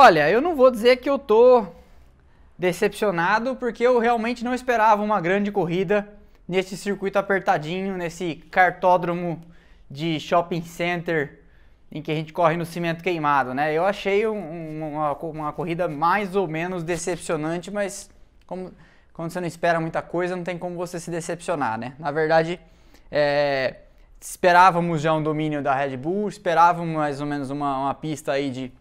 Olha, eu não vou dizer que eu tô decepcionado, porque eu realmente não esperava uma grande corrida nesse circuito apertadinho, nesse cartódromo de shopping center em que a gente corre no cimento queimado, né? Eu achei um, uma, uma corrida mais ou menos decepcionante, mas como, quando você não espera muita coisa, não tem como você se decepcionar, né? Na verdade, é, esperávamos já um domínio da Red Bull, esperávamos mais ou menos uma, uma pista aí de,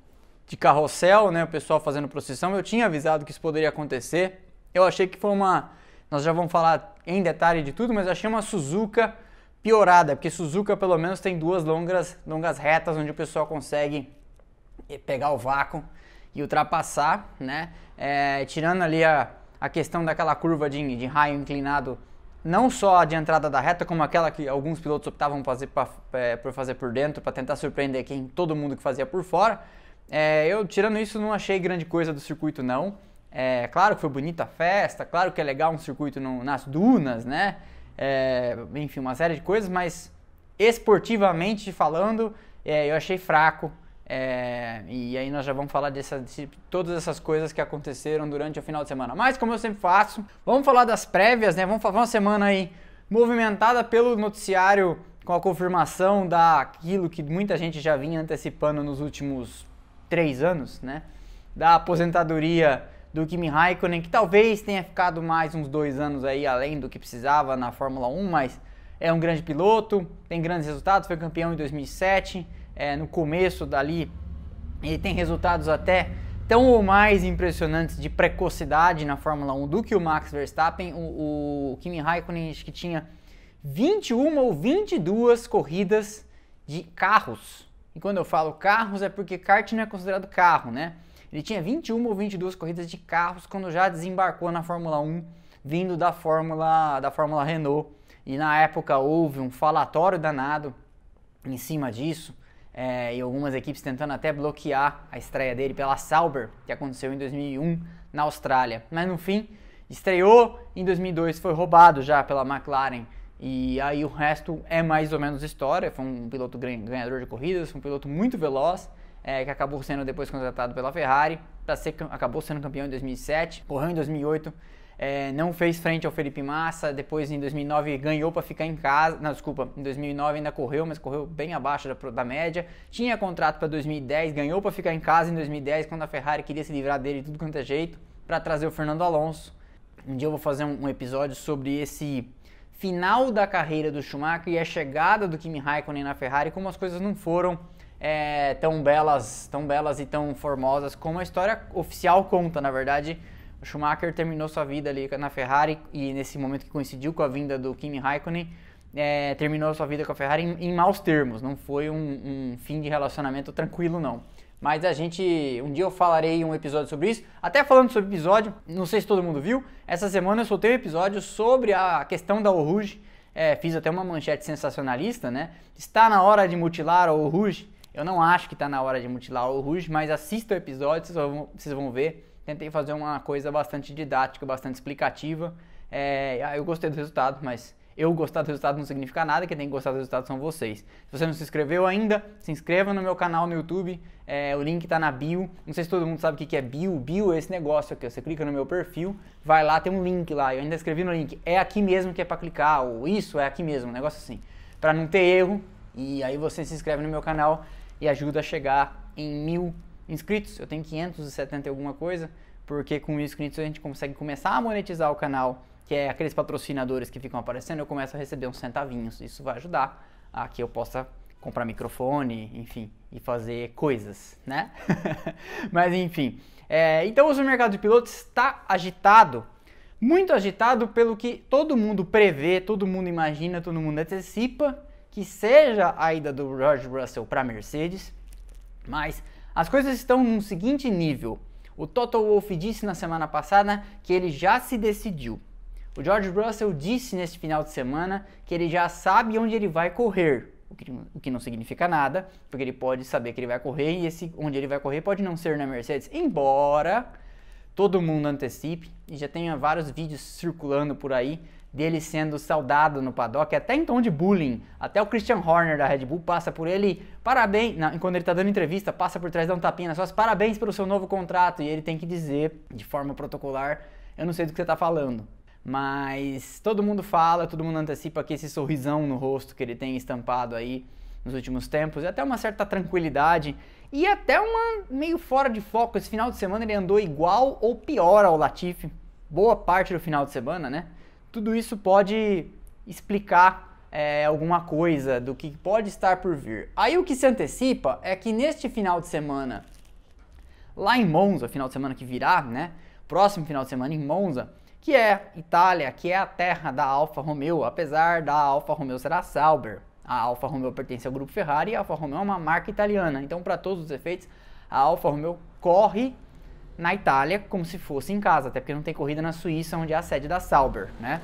de carrossel, né? O pessoal fazendo procissão. Eu tinha avisado que isso poderia acontecer. Eu achei que foi uma. Nós já vamos falar em detalhe de tudo, mas achei uma Suzuka piorada, porque Suzuka pelo menos tem duas longas, longas retas onde o pessoal consegue pegar o vácuo e ultrapassar, né? É, tirando ali a, a questão daquela curva de, de raio inclinado não só a de entrada da reta, como aquela que alguns pilotos optavam fazer pra, é, por fazer por dentro para tentar surpreender quem todo mundo que fazia por fora. É, eu, tirando isso, não achei grande coisa do circuito, não. É, claro que foi bonita a festa, claro que é legal um circuito no, nas dunas, né? É, enfim, uma série de coisas, mas esportivamente falando, é, eu achei fraco. É, e aí nós já vamos falar dessa, de todas essas coisas que aconteceram durante o final de semana. Mas como eu sempre faço, vamos falar das prévias, né? Vamos falar uma semana aí movimentada pelo noticiário com a confirmação daquilo que muita gente já vinha antecipando nos últimos três anos, né? Da aposentadoria do Kimi Raikkonen, que talvez tenha ficado mais uns dois anos aí além do que precisava na Fórmula 1, mas é um grande piloto, tem grandes resultados, foi campeão em 2007 é, no começo dali, ele tem resultados até tão ou mais impressionantes de precocidade na Fórmula 1 do que o Max Verstappen. O, o Kimi Raikkonen acho que tinha 21 ou 22 corridas de carros. E quando eu falo carros é porque kart não é considerado carro, né? Ele tinha 21 ou 22 corridas de carros quando já desembarcou na Fórmula 1, vindo da Fórmula da Fórmula Renault. E na época houve um falatório danado em cima disso é, e algumas equipes tentando até bloquear a estreia dele pela Sauber, que aconteceu em 2001 na Austrália. Mas no fim, estreou em 2002, foi roubado já pela McLaren e aí o resto é mais ou menos história. Foi um piloto ganhador de corridas, um piloto muito veloz, é, que acabou sendo depois contratado pela Ferrari, para ser acabou sendo campeão em 2007, correu em 2008 é, não fez frente ao Felipe Massa, depois em 2009 ganhou para ficar em casa, não, desculpa, em 2009 ainda correu, mas correu bem abaixo da, da média, tinha contrato para 2010, ganhou para ficar em casa em 2010, quando a Ferrari queria se livrar dele de tudo quanto é jeito, para trazer o Fernando Alonso. Um dia eu vou fazer um, um episódio sobre esse final da carreira do Schumacher e a chegada do Kimi Raikkonen na Ferrari, como as coisas não foram é, tão belas, tão belas e tão formosas como a história oficial conta, na verdade, o Schumacher terminou sua vida ali na Ferrari e nesse momento que coincidiu com a vinda do Kimi Raikkonen, é, terminou sua vida com a Ferrari em, em maus termos. Não foi um, um, fim de relacionamento tranquilo, não. Mas a gente, um dia eu falarei um episódio sobre isso. Até falando sobre episódio, não sei se todo mundo viu, essa semana eu soltei um episódio sobre a questão da Rouge. É, fiz até uma manchete sensacionalista, né? Está na hora de mutilar o Rouge. Eu não acho que está na hora de mutilar o Rouge, mas assista o episódio, vocês vão, vocês vão ver tentei fazer uma coisa bastante didática, bastante explicativa. É, eu gostei do resultado, mas eu gostar do resultado não significa nada, quem tem que gostar do resultado são vocês. Se você não se inscreveu ainda, se inscreva no meu canal no YouTube, é, o link está na bio. Não sei se todo mundo sabe o que é bio. Bio é esse negócio aqui, você clica no meu perfil, vai lá, tem um link lá, eu ainda escrevi no link, é aqui mesmo que é para clicar, ou isso é aqui mesmo, um negócio assim. Para não ter erro, e aí você se inscreve no meu canal e ajuda a chegar em mil inscritos, eu tenho 570 e alguma coisa, porque com mil inscritos a gente consegue começar a monetizar o canal, que é aqueles patrocinadores que ficam aparecendo, eu começo a receber uns centavinhos. Isso vai ajudar a que eu possa comprar microfone, enfim, e fazer coisas, né? Mas enfim, é, então o mercado de pilotos está agitado, muito agitado pelo que todo mundo prevê, todo mundo imagina, todo mundo antecipa que seja a ida do George Russell para Mercedes, mas as coisas estão num seguinte nível. O Toto Wolff disse na semana passada que ele já se decidiu. O George Russell disse neste final de semana que ele já sabe onde ele vai correr, o que, o que, não significa nada, porque ele pode saber que ele vai correr e esse onde ele vai correr pode não ser na Mercedes, embora todo mundo antecipe e já tenha vários vídeos circulando por aí dele sendo saudado no paddock, até em tom de bullying. Até o Christian Horner da Red Bull passa por ele, parabéns, não, quando ele está dando entrevista, passa por trás, dá um tapinha nas costas, parabéns pelo seu novo contrato. E ele tem que dizer, de forma protocolar, eu não sei do que você está falando. Mas todo mundo fala, todo mundo antecipa que esse sorrisão no rosto que ele tem estampado aí nos últimos tempos, e até uma certa tranquilidade e até uma meio fora de foco. Esse final de semana ele andou igual ou pior ao Latifi, boa parte do final de semana, né? Tudo isso pode explicar é, alguma coisa do que pode estar por vir. Aí o que se antecipa é que neste final de semana, lá em Monza, final de semana que virá, né? Próximo final de semana em Monza, que é Itália, que é a terra da Alfa Romeo, apesar da Alfa Romeo ser a Sauber. A Alfa Romeo pertence ao grupo Ferrari e a Alfa Romeo é uma marca italiana. Então, para todos os efeitos, a Alfa Romeo corre na Itália como se fosse em casa, até porque não tem corrida na Suíça, onde é a sede da Sauber, né?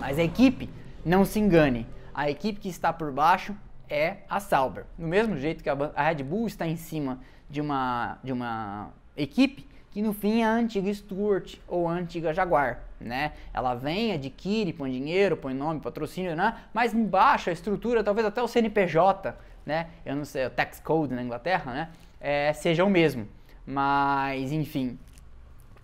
Mas a equipe, não se engane, a equipe que está por baixo é a Sauber. Do mesmo jeito que a Red Bull está em cima de uma, de uma equipe que no fim é a antiga Stuart ou a antiga Jaguar, né? Ela vem, adquire, põe dinheiro, põe nome, patrocínio, né? Mas embaixo a estrutura, talvez até o CNPJ, né? Eu não sei, o tax code na Inglaterra, né? É, seja o mesmo. Mas, enfim,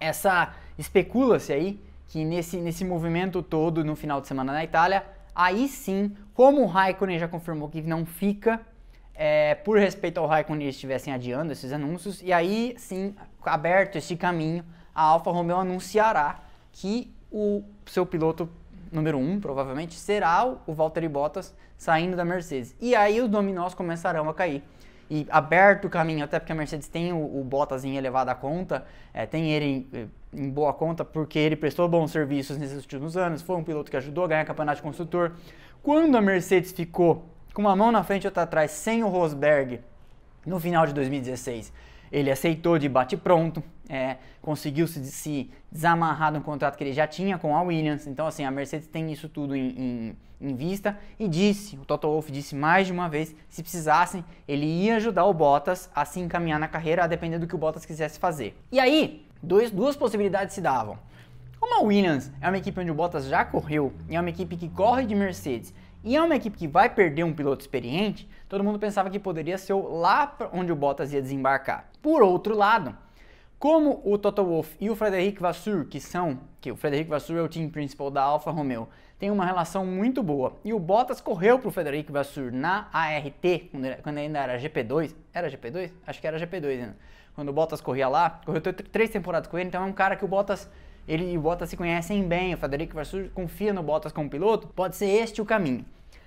essa especula-se aí que nesse, nesse movimento todo no final de semana na Itália, aí sim, como o Raikkonen já confirmou que não fica, é, por respeito ao Raikkonen, eles estivessem adiando esses anúncios, e aí sim, aberto este caminho, a Alfa Romeo anunciará que o seu piloto número 1, um, provavelmente, será o Valtteri Bottas saindo da Mercedes. E aí os dominós começarão a cair. E aberto o caminho, até porque a Mercedes tem o, o Bottas em elevada conta, é, tem ele em, em, boa conta porque ele prestou bons serviços nesses últimos anos, foi um piloto que ajudou a ganhar campeonato de construtor. Quando a Mercedes ficou com uma mão na frente e outra atrás, sem o Rosberg, no final de 2016. Ele aceitou de bate-pronto, é, conseguiu se, se, desamarrar do contrato que ele já tinha com a Williams. Então, assim, a Mercedes tem isso tudo em, em, em vista e disse, o Toto Wolff disse mais de uma vez, se precisassem, ele ia ajudar o Bottas a se encaminhar na carreira, a depender do que o Bottas quisesse fazer. E aí, dois, duas possibilidades se davam. Como a Williams é uma equipe onde o Bottas já correu e é uma equipe que corre de Mercedes e é uma equipe que vai perder um piloto experiente, todo mundo pensava que poderia ser lá onde o Bottas ia desembarcar. Por outro lado, como o Toto Wolff e o Frederic Vasseur, que são, que o Frederic Vasseur é o team principal da Alfa Romeo, tem uma relação muito boa. E o Bottas correu para o Frederic Vasseur na ART, quando ainda era GP2. Era GP2? Acho que era GP2 ainda. Quando o Bottas corria lá, correu três temporadas com ele, então é um cara que o Bottas ele e o Bottas se conhecem bem, o Federico Vasseur confia no Bottas como piloto, pode ser este o caminho.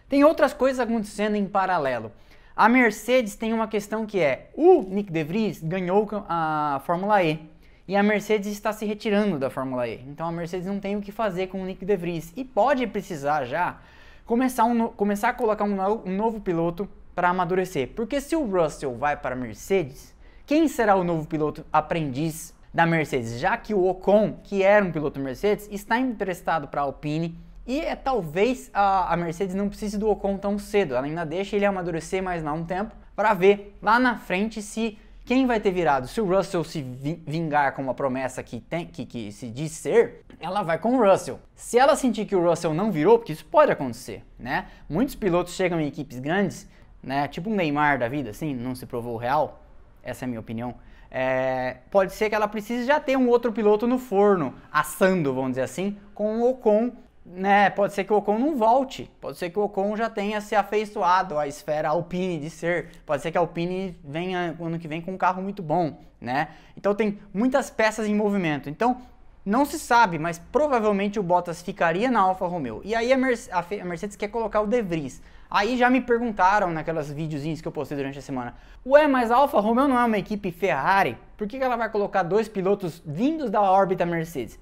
Tem outras coisas acontecendo em paralelo. A Mercedes tem uma questão que é: o Nick De Vries ganhou a Fórmula E e a Mercedes está se retirando da Fórmula E. Então a Mercedes não tem o que fazer com o Nick De Vries e pode precisar já começar, um, começar a colocar um, um novo piloto para amadurecer. Porque se o Russell vai para a Mercedes, quem será o novo piloto aprendiz da Mercedes, já que o Ocon, que era um piloto Mercedes, está emprestado para a Alpine e é, talvez a, a, Mercedes não precise do Ocon tão cedo, ela ainda deixa ele amadurecer mais lá um tempo para ver lá na frente se quem vai ter virado. Se o Russell se vingar com uma promessa que, tem, que, que se diz ser, ela vai com o Russell. Se ela sentir que o Russell não virou, porque isso pode acontecer, né? Muitos pilotos chegam em equipes grandes, né? Tipo um Neymar da vida, assim, não se provou real. Essa é a minha opinião é, pode ser que ela precise já ter um outro piloto no forno, assando, vamos dizer assim, com o Ocon, né? Pode ser que o Ocon não volte, pode ser que o Ocon já tenha se afeiçoado à esfera Alpine de ser, pode ser que a Alpine venha ano que vem com um carro muito bom, né? Então tem muitas peças em movimento. Então não se sabe, mas provavelmente o Bottas ficaria na Alfa Romeo. E aí a, Mercedes, a Mercedes quer colocar o De Vries. Aí já me perguntaram naquelas videozinhos que eu postei durante a semana: Ué, mas a Alfa Romeo não é uma equipe Ferrari? Por que, ela vai colocar dois pilotos vindos da órbita Mercedes?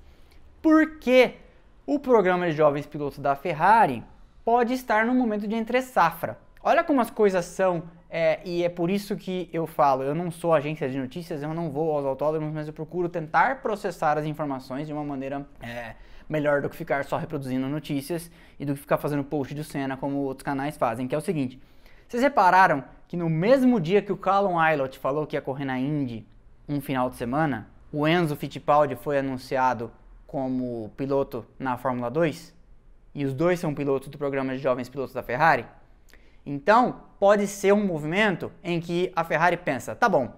Porque o programa de jovens pilotos da Ferrari pode estar no momento de entre safra. Olha como as coisas são, é, e é por isso que eu falo: eu não sou agência de notícias, eu não vou aos autódromos, mas eu procuro tentar processar as informações de uma maneira. É, melhor do que ficar só reproduzindo notícias e do que ficar fazendo post de cena como outros canais fazem, que é o seguinte. Vocês repararam que no mesmo dia que o Callum Aylott falou que ia correr na Indy um final de semana, o Enzo Fittipaldi foi anunciado como piloto na Fórmula 2? e os dois são pilotos do programa de jovens pilotos da Ferrari. Então, pode ser um movimento em que a Ferrari pensa: tá bom,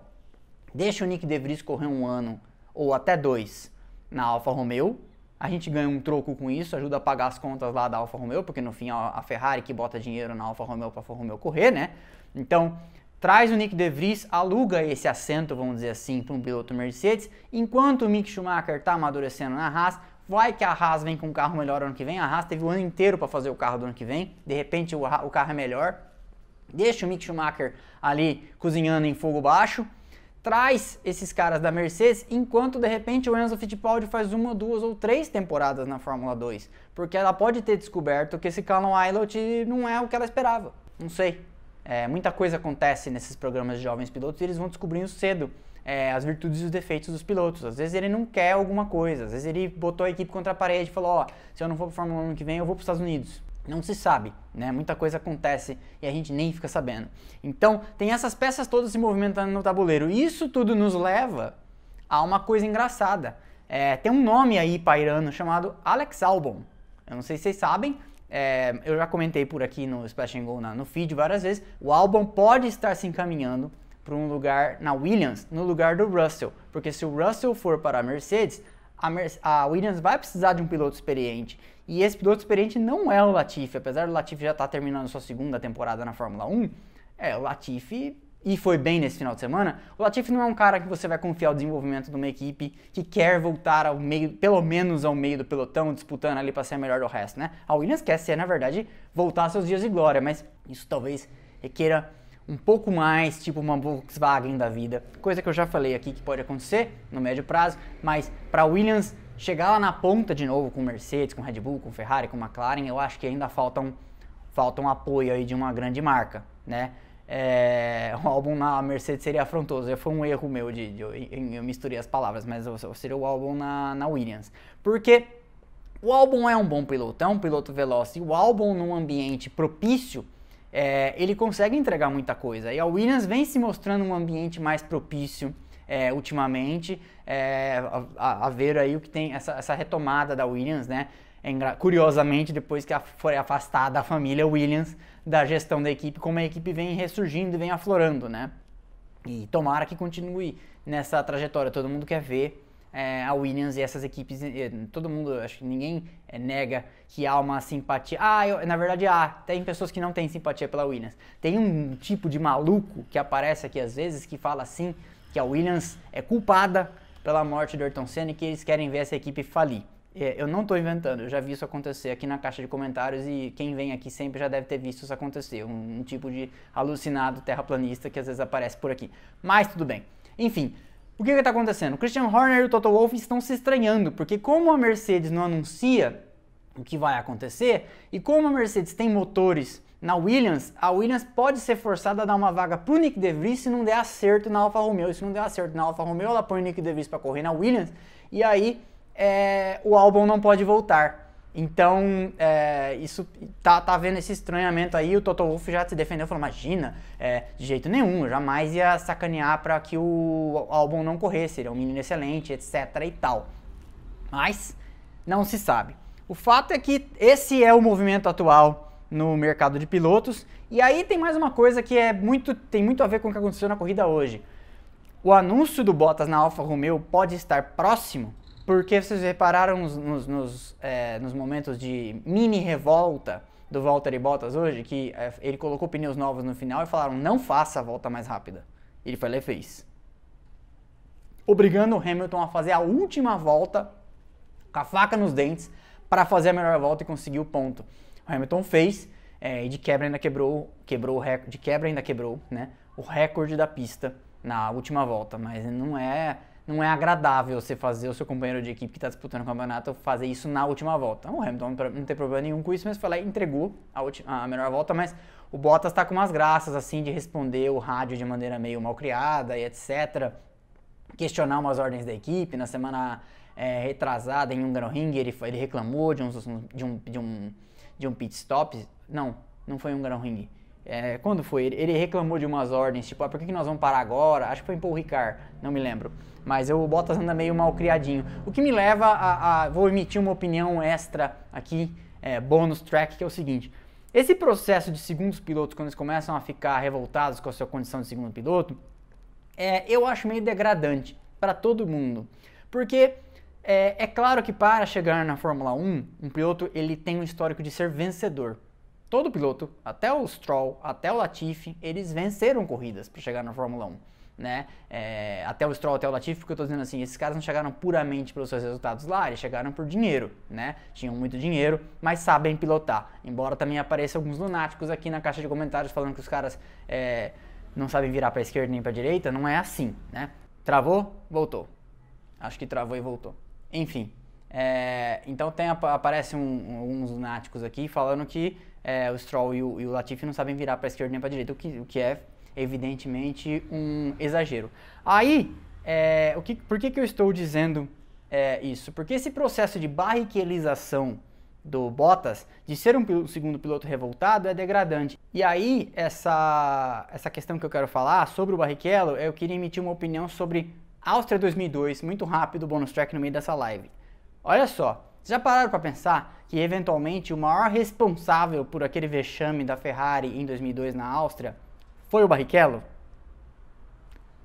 deixa o Nick De Vries correr um ano ou até dois na Alfa Romeo. A gente ganha um troco com isso, ajuda a pagar as contas lá da Alfa Romeo, porque no fim a Ferrari que bota dinheiro na Alfa Romeo para a Alfa Romeo correr, né? Então, traz o Nick De Vries, aluga esse assento, vamos dizer assim, para um piloto Mercedes, enquanto o Mick Schumacher está amadurecendo na Haas, vai que a Haas vem com um carro melhor ano que vem, a Haas teve o ano inteiro para fazer o carro do ano que vem, de repente o, o carro é melhor, deixa o Mick Schumacher ali cozinhando em fogo baixo, traz esses caras da Mercedes, enquanto de repente o Enzo Fittipaldi faz uma, duas ou três temporadas na Fórmula 2, porque ela pode ter descoberto que esse Callum Ilott não é o que ela esperava, não sei. É, muita coisa acontece nesses programas de jovens pilotos e eles vão descobrindo cedo é, as virtudes e os defeitos dos pilotos. Às vezes ele não quer alguma coisa, às vezes ele botou a equipe contra a parede e falou: Ó, se eu não for para Fórmula 1 ano que vem, eu vou para os Estados Unidos. Não se sabe, né? Muita coisa acontece e a gente nem fica sabendo. Então, tem essas peças todas se movimentando no tabuleiro. Isso tudo nos leva a uma coisa engraçada. É, tem um nome aí pairando chamado Alex Albon. Eu não sei se vocês sabem, é, eu já comentei por aqui no Splash and Go na, no feed várias vezes, o álbum pode estar se encaminhando para um lugar na Williams, no lugar do Russell, porque se o Russell for para a Mercedes, a, a Williams vai precisar de um piloto experiente. E esse piloto experiente não é o Latifi, apesar do Latifi já estar tá terminando sua segunda temporada na Fórmula 1, é, o Latifi e foi bem nesse final de semana, o Latifi não é um cara que você vai confiar o desenvolvimento de uma equipe que quer voltar ao meio, pelo menos ao meio do pelotão, disputando ali para ser melhor do resto, né? A Williams quer ser, na verdade, voltar aos seus dias de glória, mas isso talvez requeira um pouco mais, tipo uma Volkswagen da vida, coisa que eu já falei aqui que pode acontecer no médio prazo, mas para Williams chegar lá na ponta de novo com Mercedes, com Red Bull, com Ferrari, com McLaren, eu acho que ainda falta um, falta um apoio aí de uma grande marca, né? é, o álbum na Mercedes seria afrontoso. Foi um erro meu de, de, de eu misturei as palavras, mas seria o álbum na, na Williams. Porque o álbum é um bom piloto, é um piloto veloz. E o álbum num ambiente propício, é, ele consegue entregar muita coisa. E a Williams vem se mostrando um ambiente mais propício é, ultimamente. É, a, a, ver aí o que tem essa, essa retomada da Williams, né? É curiosamente, depois que foi afastada a família Williams da gestão da equipe, como a equipe vem ressurgindo e vem aflorando, né? E tomara que continue nessa trajetória. Todo mundo quer ver é, a Williams e essas equipes. Todo mundo, acho que ninguém é, nega que há uma simpatia. Ah, eu, na verdade há. Tem pessoas que não têm simpatia pela Williams. Tem um tipo de maluco que aparece aqui às vezes que fala assim que a Williams é culpada pela morte do Ayrton Senna e que eles querem ver essa equipe falir. É, eu não estou inventando, eu já vi isso acontecer aqui na caixa de comentários e quem vem aqui sempre já deve ter visto isso acontecer. Um, um tipo de alucinado terraplanista que às vezes aparece por aqui. Mas tudo bem. Enfim, o que está acontecendo? O Christian Horner e o Toto Wolff estão se estranhando, porque como a Mercedes não anuncia o que vai acontecer, e como a Mercedes tem motores na Williams, a Williams pode ser forçada a dar uma vaga para o Nick DeVries se não der acerto na Alfa Romeo. E se não der acerto na Alfa Romeo, ela põe o Nick DeVries para correr na Williams, e aí é, o álbum não pode voltar. Então, é, isso tá, tá vendo esse estranhamento aí. O Toto Wolff já se defendeu, falou: Imagina, é, de jeito nenhum, jamais ia sacanear para que o álbum não corresse. Ele é um menino excelente, etc. e tal. Mas não se sabe. O fato é que esse é o movimento atual no mercado de pilotos. E aí tem mais uma coisa que é muito, tem muito a ver com o que aconteceu na corrida hoje. O anúncio do Bottas na Alfa Romeo pode estar próximo porque vocês repararam nos, nos, nos, é, nos momentos de mini revolta do Valtteri Bottas hoje, que é, ele colocou pneus novos no final e falaram, não faça a volta mais rápida. Ele foi lá e fez. Obrigando o Hamilton a fazer a última volta com a faca nos dentes para fazer a melhor volta e conseguir o ponto. O Hamilton fez é, e de quebra ainda quebrou, quebrou o recorde, de quebra ainda quebrou, né, o recorde da pista na última volta, mas não é não é agradável você fazer o seu companheiro de equipe que está disputando o campeonato fazer isso na última volta. O Hamilton não tem problema nenhum com isso, mas foi lá e entregou a, última, a melhor volta, mas o Bottas está com umas graças assim de responder o rádio de maneira meio mal criada e etc. Questionar umas ordens da equipe. Na semana é, retrasada em Hungaroring ele, ele reclamou de um, de, um, de, um, de um pit stop. Não, não foi em Hungaroring. É, quando foi? Ele reclamou de umas ordens, tipo, ah, por que, nós vamos parar agora? Acho que foi em Paul Ricard, não me lembro. Mas o Bottas anda meio mal criadinho. O que me leva a, a Vou emitir uma opinião extra aqui, é, bônus track, que é o seguinte. Esse processo de segundos pilotos, quando eles começam a ficar revoltados com a sua condição de segundo piloto, é, eu acho meio degradante para todo mundo. Porque é, é, claro que para chegar na Fórmula 1, um piloto ele tem um histórico de ser vencedor. Todo piloto, até o Stroll, até o Latifi, eles venceram corridas para chegar na Fórmula 1 né? É, até o Stroll, até o Latifi, porque eu estou dizendo assim, esses caras não chegaram puramente pelos seus resultados lá, eles chegaram por dinheiro, né? Tinham muito dinheiro, mas sabem pilotar. Embora também apareçam alguns lunáticos aqui na caixa de comentários falando que os caras é, não sabem virar para esquerda nem para direita, não é assim, né? Travou, voltou. Acho que travou e voltou. Enfim, é, então tem, aparece um, uns lunáticos aqui falando que é, o Stroll e o, e o Latifi não sabem virar para a esquerda nem para a direita, o que, o que é evidentemente um exagero. Aí, é, o que, por que, que eu estou dizendo é, isso? Porque esse processo de barriquelização do Bottas, de ser um segundo piloto revoltado, é degradante. E aí, essa, essa questão que eu quero falar sobre o Barrichello, eu queria emitir uma opinião sobre Áustria 2002, muito rápido, bônus track no meio dessa live. Olha só, já pararam para pensar que eventualmente o maior responsável por aquele vexame da Ferrari em 2002 na Áustria foi o Barrichello?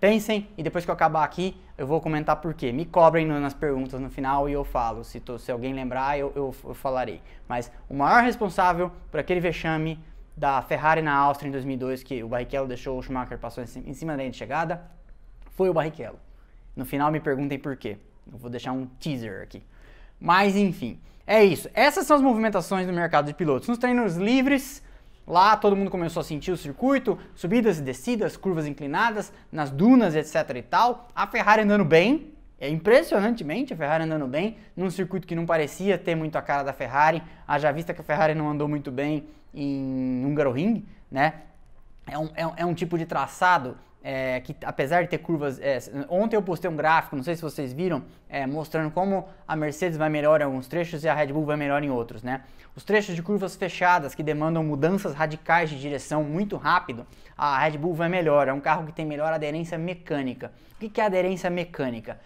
Pensem e depois que eu acabar aqui eu vou comentar por quê. Me cobrem nas perguntas no final e eu falo. Se, tô, se alguém lembrar, eu, eu, eu falarei. Mas o maior responsável por aquele vexame da Ferrari na Áustria em 2002, que o Barrichello deixou o Schumacher passou em cima da linha de chegada, foi o Barrichello. No final me perguntem por quê. Eu vou deixar um teaser aqui. Mas enfim, é isso. Essas são as movimentações do mercado de pilotos. Nos treinos livres, Lá todo mundo começou a sentir o circuito, subidas e descidas, curvas inclinadas, nas dunas, etc e tal. A Ferrari andando bem, é impressionantemente a Ferrari andando bem, num circuito que não parecia ter muito a cara da Ferrari. Haja vista que a Ferrari não andou muito bem em Hungaroring, né? É um, é um, é um tipo de traçado é, que apesar de ter curvas. É, ontem eu postei um gráfico, não sei se vocês viram, é, mostrando como a Mercedes vai melhor em alguns trechos e a Red Bull vai melhor em outros, né? Os trechos de curvas fechadas que demandam mudanças radicais de direção muito rápido, a Red Bull vai melhor. É um carro que tem melhor aderência mecânica. O que é aderência mecânica?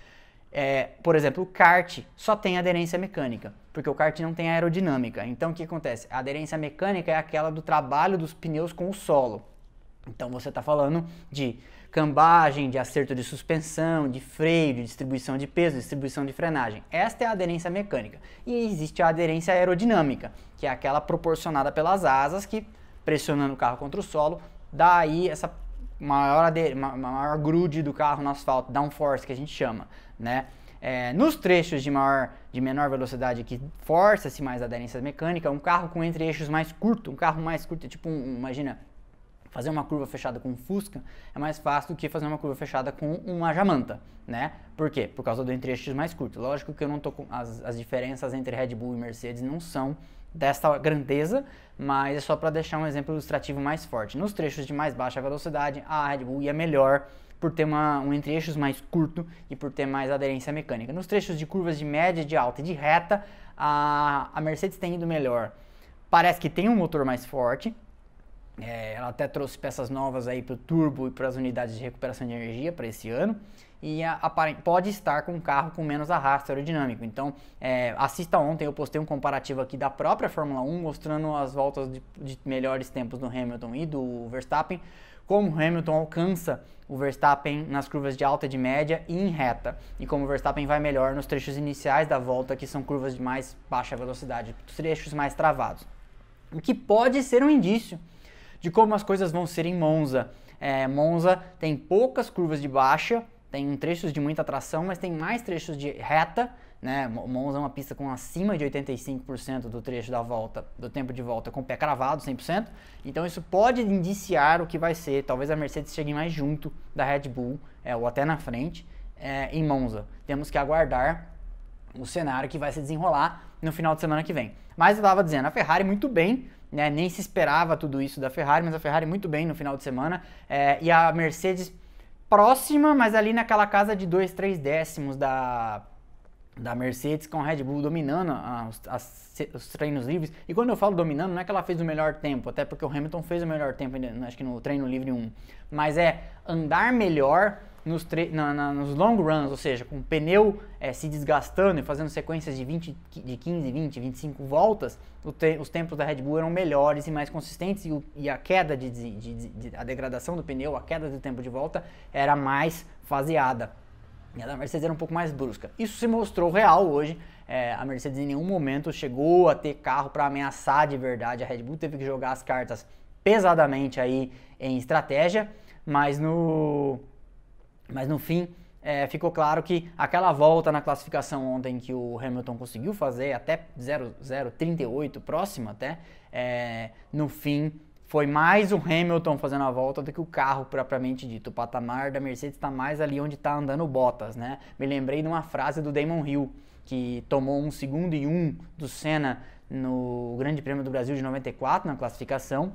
É, por exemplo, o kart só tem aderência mecânica, porque o kart não tem aerodinâmica. Então o que acontece? A aderência mecânica é aquela do trabalho dos pneus com o solo. Então você está falando de cambagem, de acerto de suspensão, de freio, de distribuição de peso, distribuição de frenagem. Esta é a aderência mecânica. E existe a aderência aerodinâmica, que é aquela proporcionada pelas asas que, pressionando o carro contra o solo, dá aí essa maior, maior grude do carro no asfalto, downforce que a gente chama, né? É, nos trechos de, maior, de menor velocidade que força-se mais a aderência mecânica, um carro com entre-eixos mais curto, um carro mais curto, tipo, um, imagina, fazer uma curva fechada com um Fusca é mais fácil do que fazer uma curva fechada com uma Jamanta, né? Por quê? Por causa do entre-eixos mais curto. Lógico que eu não tô com as, as diferenças entre Red Bull e Mercedes não são desta grandeza, mas é só para deixar um exemplo ilustrativo mais forte. Nos trechos de mais baixa velocidade, a Red Bull ia melhor por ter uma, um entre-eixos mais curto e por ter mais aderência mecânica. Nos trechos de curvas de média, de alta e de reta, a, a Mercedes tem ido melhor. Parece que tem um motor mais forte, é, ela até trouxe peças novas aí para o turbo e para as unidades de recuperação de energia para esse ano e pode estar com um carro com menos arrasto aerodinâmico. Então, é, assista ontem, eu postei um comparativo aqui da própria Fórmula 1 mostrando as voltas de, de melhores tempos do Hamilton e do Verstappen, como o Hamilton alcança o Verstappen nas curvas de alta e de média e em reta, e como o Verstappen vai melhor nos trechos iniciais da volta, que são curvas de mais baixa velocidade, trechos mais travados. O que pode ser um indício de como as coisas vão ser em Monza. É, Monza tem poucas curvas de baixa, tem trechos de muita tração, mas tem mais trechos de reta. Né? Monza é uma pista com acima de 85% do trecho da volta, do tempo de volta com o pé cravado, 100%. Então isso pode indiciar o que vai ser. Talvez a Mercedes chegue mais junto da Red Bull, é, ou até na frente, é, em Monza. Temos que aguardar o cenário que vai se desenrolar no final de semana que vem. Mas eu estava dizendo, a Ferrari muito bem, né? Nem se esperava tudo isso da Ferrari, mas a Ferrari muito bem no final de semana. É, e a Mercedes próxima, mas ali naquela casa de 2, 3 décimos da, da Mercedes, com a Red Bull dominando os treinos livres. E quando eu falo dominando, não é que ela fez o melhor tempo, até porque o Hamilton fez o melhor tempo, acho que no treino livre 1. Mas é andar melhor nos, na, na, nos long runs, ou seja, com o pneu é, se desgastando e fazendo sequências de, 20, de 15, 20, 25 voltas, te, os tempos da Red Bull eram melhores e mais consistentes e, o, e a queda de, de, de, a degradação do pneu, a queda do tempo de volta era mais faseada. E a da Mercedes era um pouco mais brusca. Isso se mostrou real hoje. É, a Mercedes em nenhum momento chegou a ter carro para ameaçar de verdade. A Red Bull teve que jogar as cartas pesadamente aí em estratégia, mas no mas no fim, é, ficou claro que aquela volta na classificação ontem que o Hamilton conseguiu fazer, até 0,038 próximo até, é, no fim foi mais o Hamilton fazendo a volta do que o carro propriamente dito. O patamar da Mercedes está mais ali onde está andando o Bottas, né? Me lembrei de uma frase do Damon Hill, que tomou um segundo e um do Senna no Grande Prêmio do Brasil de 94 na classificação.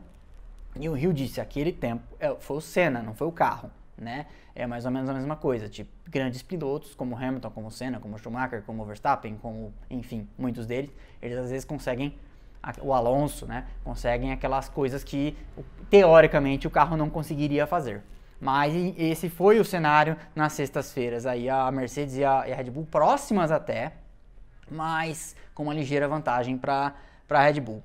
E o Hill disse: aquele tempo é, foi o Senna, não foi o carro né? É mais ou menos a mesma coisa. Tipo, grandes pilotos como Hamilton, como Senna, como Schumacher, como Verstappen, como, enfim, muitos deles, eles às vezes conseguem o Alonso, né? Conseguem aquelas coisas que teoricamente o carro não conseguiria fazer. Mas esse foi o cenário nas sextas-feiras. Aí a Mercedes e a, Red Bull próximas até, mas com uma ligeira vantagem para a Red Bull.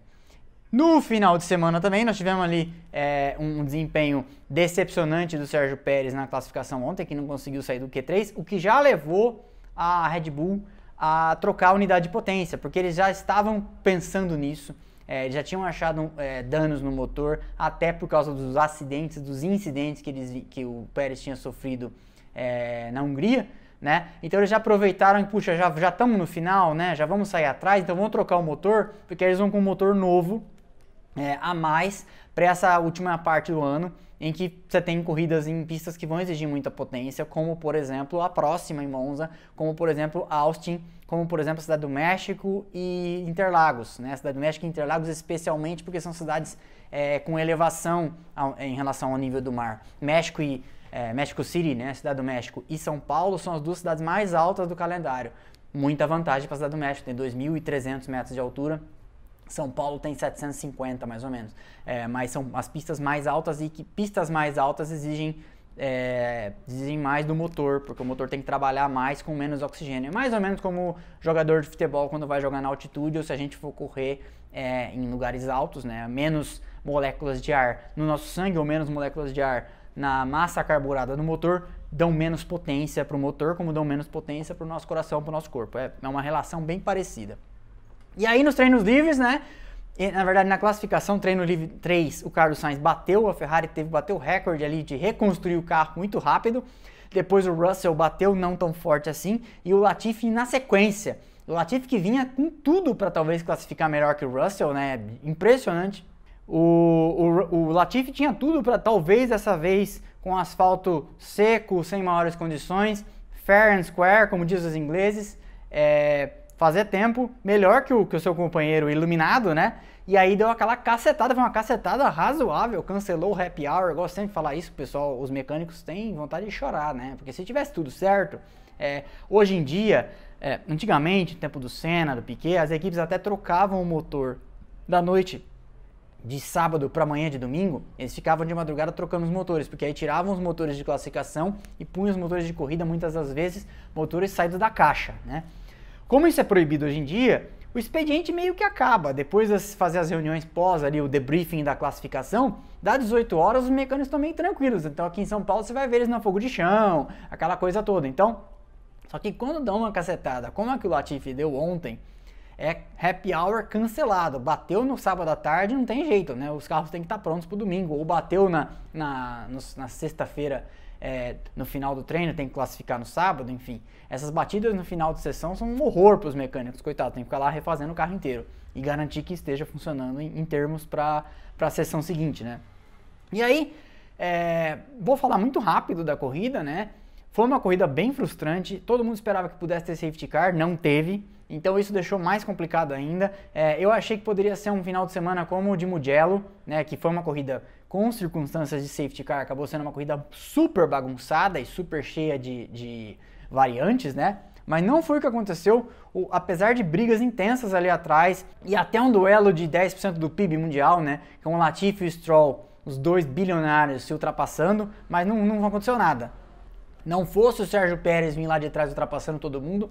No final de semana também nós tivemos ali é, um desempenho decepcionante do Sérgio Pérez na classificação ontem, que não conseguiu sair do Q3, o que já levou a Red Bull a trocar a unidade de potência, porque eles já estavam pensando nisso, é, já tinham achado é, danos no motor, até por causa dos acidentes, dos incidentes que, eles, que o Pérez tinha sofrido é, na Hungria. Né? Então eles já aproveitaram e, puxa, já estamos no final, né? já vamos sair atrás, então vamos trocar o motor, porque eles vão com um motor novo é, a mais para essa última parte do ano, em que você tem corridas em pistas que vão exigir muita potência, como por exemplo a próxima em Monza, como por exemplo Austin, como por exemplo a Cidade do México e Interlagos, né? A Cidade do México e Interlagos especialmente porque são cidades é, com elevação ao, em relação ao nível do mar. México e é, México City, né? Cidade do México e São Paulo são as duas cidades mais altas do calendário. Muita vantagem para a Cidade do México, tem 2.300 metros de altura são Paulo tem 750 mais ou menos, é, mas são as pistas mais altas e que pistas mais altas exigem é, mais do motor, porque o motor tem que trabalhar mais com menos oxigênio. Mais ou menos como jogador de futebol quando vai jogar na altitude ou se a gente for correr é, em lugares altos, né? Menos moléculas de ar no nosso sangue ou menos moléculas de ar na massa carburada do motor dão menos potência para o motor, como dão menos potência para o nosso coração, para o nosso corpo. É, é uma relação bem parecida. E aí nos treinos livres, né? Na verdade, na classificação, treino livre 3, o Carlos Sainz bateu, a Ferrari teve bateu o recorde ali de reconstruir o carro muito rápido. Depois o Russell bateu não tão forte assim e o Latifi na sequência. O Latifi que vinha com tudo para talvez classificar melhor que o Russell, né? Impressionante. O, o, o Latifi tinha tudo para talvez dessa vez com asfalto seco, sem maiores condições, fair and square, como diz os ingleses, é, fazer tempo melhor que o, que o seu companheiro iluminado, né? E aí deu aquela cacetada, foi uma cacetada razoável, cancelou o happy hour. Eu gosto sempre de falar isso, pessoal. Os mecânicos têm vontade de chorar, né? Porque se tivesse tudo certo, é, hoje em dia, é, antigamente, no tempo do Senna, do Piquet, as equipes até trocavam o motor da noite de sábado para manhã de domingo, eles ficavam de madrugada trocando os motores, porque aí tiravam os motores de classificação e punham os motores de corrida, muitas das vezes, motores saídos da caixa, né? Como isso é proibido hoje em dia, o expediente meio que acaba. Depois de fazer as reuniões pós ali, o debriefing da classificação, dá 18 horas os mecânicos estão meio tranquilos. Então aqui em São Paulo você vai ver eles no fogo de chão, aquela coisa toda. Então, só que quando dão uma cacetada, como a que o Latifi deu ontem, é happy hour cancelado. Bateu no sábado à tarde, não tem jeito, né? Os carros têm que estar prontos para o domingo. Ou bateu na, na, na sexta-feira é, no final do treino, tem que classificar no sábado, enfim. Essas batidas no final de sessão são um horror para os mecânicos, coitado, tem que ficar lá refazendo o carro inteiro e garantir que esteja funcionando em, em termos para a sessão seguinte, né? E aí, é, vou falar muito rápido da corrida, né? Foi uma corrida bem frustrante, todo mundo esperava que pudesse ter safety car, não teve, então isso deixou mais complicado ainda. É, eu achei que poderia ser um final de semana como o de Mugello, né, que foi uma corrida com circunstâncias de safety car, acabou sendo uma corrida super bagunçada e super cheia de, de variantes, né? Mas não foi o que aconteceu, o, apesar de brigas intensas ali atrás e até um duelo de 10% do PIB mundial, né? Com o Latifi e o Stroll, os dois bilionários se ultrapassando, mas não, não aconteceu nada. não fosse o Sérgio Pérez vir lá de trás ultrapassando todo mundo,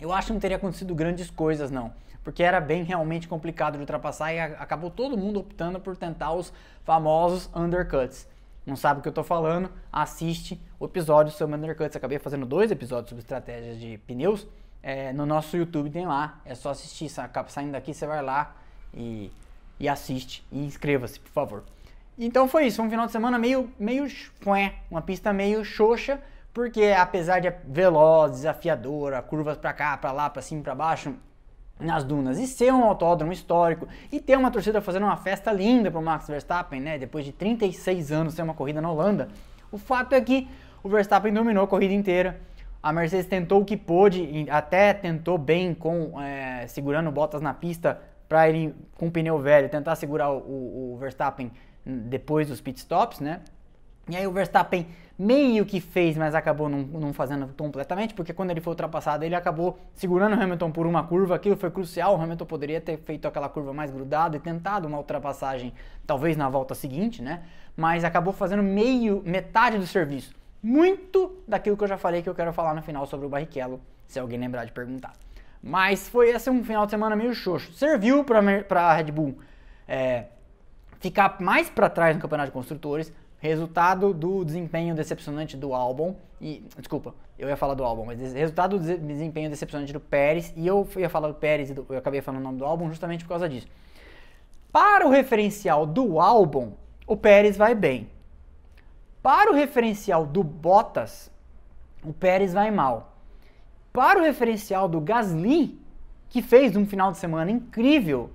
eu acho que não teria acontecido grandes coisas não, porque era bem realmente complicado de ultrapassar e acabou todo mundo optando por tentar os famosos undercuts. Não sabe o que eu tô falando? Assiste o episódio sobre undercuts. Acabei fazendo dois episódios sobre estratégias de pneus. É, no nosso YouTube tem lá, é só assistir. Saindo daqui, você vai lá e, e assiste. E inscreva-se, por favor. Então foi isso, foi um final de semana meio, meio uma pista meio xoxa, porque apesar de veloz, desafiadora, curvas para cá, para lá, para cima, para baixo, nas dunas e ser um autódromo histórico e ter uma torcida fazendo uma festa linda para o Max Verstappen, né? Depois de 36 anos ter uma corrida na Holanda. O fato é que o Verstappen dominou a corrida inteira. A Mercedes tentou o que pôde, até tentou bem com é, segurando botas na pista para ele com o pneu velho tentar segurar o, o, Verstappen depois dos pit stops, né? E aí o Verstappen meio que fez, mas acabou não, não, fazendo completamente, porque quando ele foi ultrapassado, ele acabou segurando o Hamilton por uma curva, aquilo foi crucial, o Hamilton poderia ter feito aquela curva mais grudada e tentado uma ultrapassagem, talvez na volta seguinte, né? Mas acabou fazendo meio, metade do serviço. Muito daquilo que eu já falei que eu quero falar no final sobre o Barrichello, se alguém lembrar de perguntar. Mas foi esse um final de semana meio xoxo. Serviu para a Red Bull é, ficar mais para trás no campeonato de construtores, resultado do desempenho decepcionante do álbum e desculpa, eu ia falar do álbum, mas resultado do desempenho decepcionante do Pérez e eu ia falar do Pérez do, eu acabei falando o nome do álbum justamente por causa disso. Para o referencial do álbum, o Pérez vai bem. Para o referencial do Bottas, o Pérez vai mal. Para o referencial do Gasly, que fez um final de semana incrível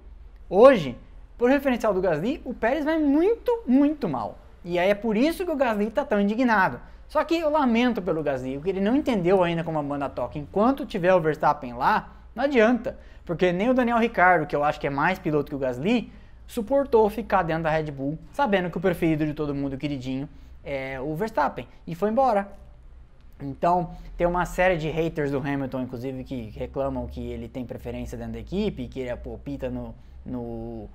hoje, por referencial do Gasly, o Pérez vai muito, muito mal. E aí é por isso que o Gasly está tão indignado. Só que eu lamento pelo Gasly, porque ele não entendeu ainda como a banda toca. Enquanto tiver o Verstappen lá, não adianta. Porque nem o Daniel Ricciardo, que eu acho que é mais piloto que o Gasly, suportou ficar dentro da Red Bull, sabendo que o preferido de todo mundo, o queridinho, é o Verstappen. E foi embora. Então, tem uma série de haters do Hamilton, inclusive, que reclamam que ele tem preferência dentro da equipe, que ele apita no, no